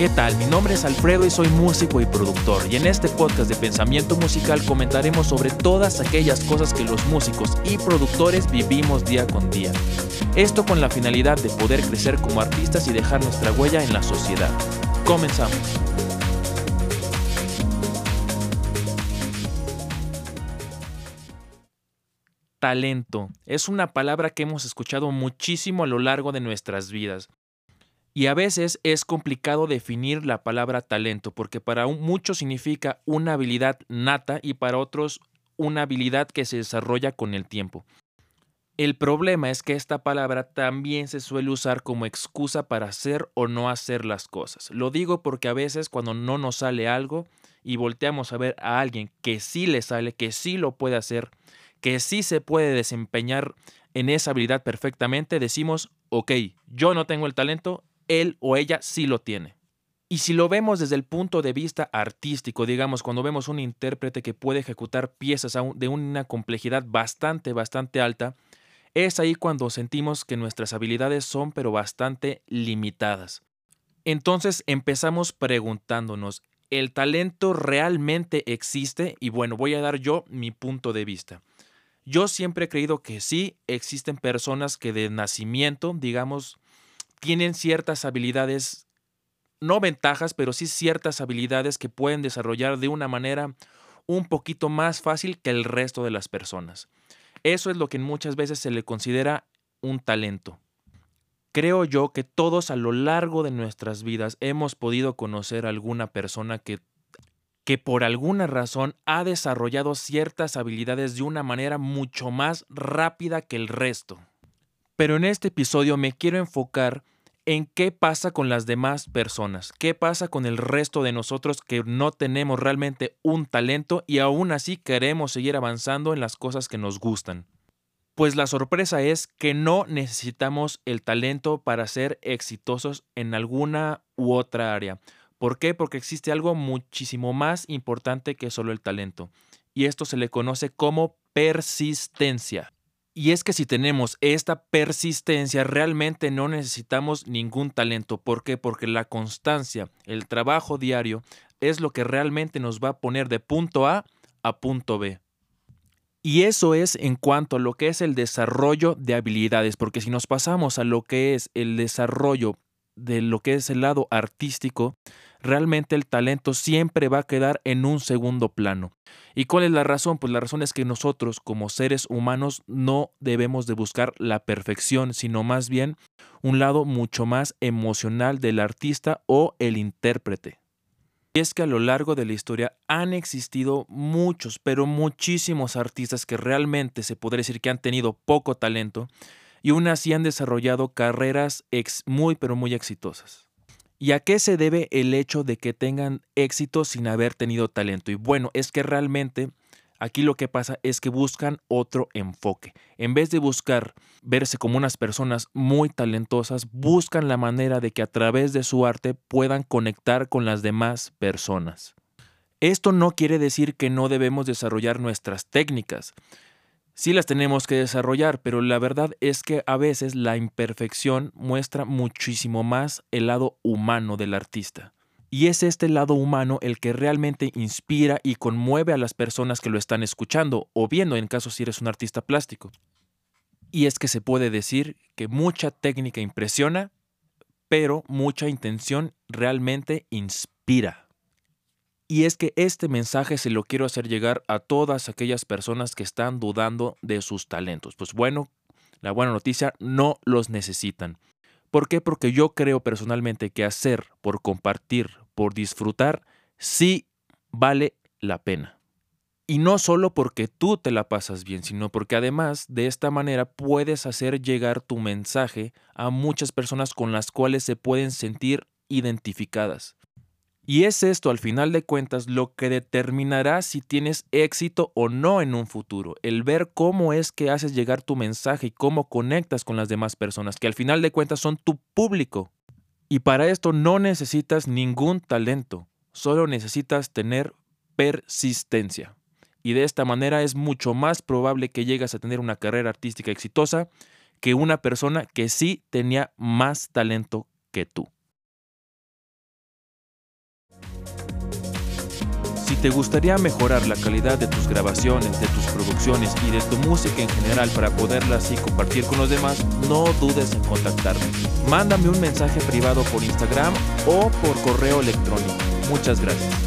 ¿Qué tal? Mi nombre es Alfredo y soy músico y productor y en este podcast de pensamiento musical comentaremos sobre todas aquellas cosas que los músicos y productores vivimos día con día. Esto con la finalidad de poder crecer como artistas y dejar nuestra huella en la sociedad. Comenzamos. Talento es una palabra que hemos escuchado muchísimo a lo largo de nuestras vidas. Y a veces es complicado definir la palabra talento, porque para muchos significa una habilidad nata y para otros una habilidad que se desarrolla con el tiempo. El problema es que esta palabra también se suele usar como excusa para hacer o no hacer las cosas. Lo digo porque a veces cuando no nos sale algo y volteamos a ver a alguien que sí le sale, que sí lo puede hacer, que sí se puede desempeñar en esa habilidad perfectamente, decimos, ok, yo no tengo el talento, él o ella sí lo tiene. Y si lo vemos desde el punto de vista artístico, digamos, cuando vemos un intérprete que puede ejecutar piezas de una complejidad bastante, bastante alta, es ahí cuando sentimos que nuestras habilidades son pero bastante limitadas. Entonces empezamos preguntándonos, ¿el talento realmente existe? Y bueno, voy a dar yo mi punto de vista. Yo siempre he creído que sí, existen personas que de nacimiento, digamos, tienen ciertas habilidades, no ventajas, pero sí ciertas habilidades que pueden desarrollar de una manera un poquito más fácil que el resto de las personas. Eso es lo que muchas veces se le considera un talento. Creo yo que todos a lo largo de nuestras vidas hemos podido conocer a alguna persona que, que por alguna razón ha desarrollado ciertas habilidades de una manera mucho más rápida que el resto. Pero en este episodio me quiero enfocar en qué pasa con las demás personas, qué pasa con el resto de nosotros que no tenemos realmente un talento y aún así queremos seguir avanzando en las cosas que nos gustan. Pues la sorpresa es que no necesitamos el talento para ser exitosos en alguna u otra área. ¿Por qué? Porque existe algo muchísimo más importante que solo el talento. Y esto se le conoce como persistencia. Y es que si tenemos esta persistencia, realmente no necesitamos ningún talento. ¿Por qué? Porque la constancia, el trabajo diario, es lo que realmente nos va a poner de punto A a punto B. Y eso es en cuanto a lo que es el desarrollo de habilidades, porque si nos pasamos a lo que es el desarrollo de lo que es el lado artístico, realmente el talento siempre va a quedar en un segundo plano. ¿Y cuál es la razón? Pues la razón es que nosotros como seres humanos no debemos de buscar la perfección, sino más bien un lado mucho más emocional del artista o el intérprete. Y es que a lo largo de la historia han existido muchos, pero muchísimos artistas que realmente se podría decir que han tenido poco talento y aún así han desarrollado carreras muy, pero muy exitosas. ¿Y a qué se debe el hecho de que tengan éxito sin haber tenido talento? Y bueno, es que realmente aquí lo que pasa es que buscan otro enfoque. En vez de buscar verse como unas personas muy talentosas, buscan la manera de que a través de su arte puedan conectar con las demás personas. Esto no quiere decir que no debemos desarrollar nuestras técnicas. Sí las tenemos que desarrollar, pero la verdad es que a veces la imperfección muestra muchísimo más el lado humano del artista. Y es este lado humano el que realmente inspira y conmueve a las personas que lo están escuchando o viendo en caso si eres un artista plástico. Y es que se puede decir que mucha técnica impresiona, pero mucha intención realmente inspira. Y es que este mensaje se lo quiero hacer llegar a todas aquellas personas que están dudando de sus talentos. Pues bueno, la buena noticia, no los necesitan. ¿Por qué? Porque yo creo personalmente que hacer por compartir, por disfrutar, sí vale la pena. Y no solo porque tú te la pasas bien, sino porque además de esta manera puedes hacer llegar tu mensaje a muchas personas con las cuales se pueden sentir identificadas. Y es esto, al final de cuentas, lo que determinará si tienes éxito o no en un futuro. El ver cómo es que haces llegar tu mensaje y cómo conectas con las demás personas, que al final de cuentas son tu público. Y para esto no necesitas ningún talento, solo necesitas tener persistencia. Y de esta manera es mucho más probable que llegues a tener una carrera artística exitosa que una persona que sí tenía más talento que tú. Te gustaría mejorar la calidad de tus grabaciones, de tus producciones y de tu música en general para poderla así compartir con los demás, no dudes en contactarme. Mándame un mensaje privado por Instagram o por correo electrónico. Muchas gracias.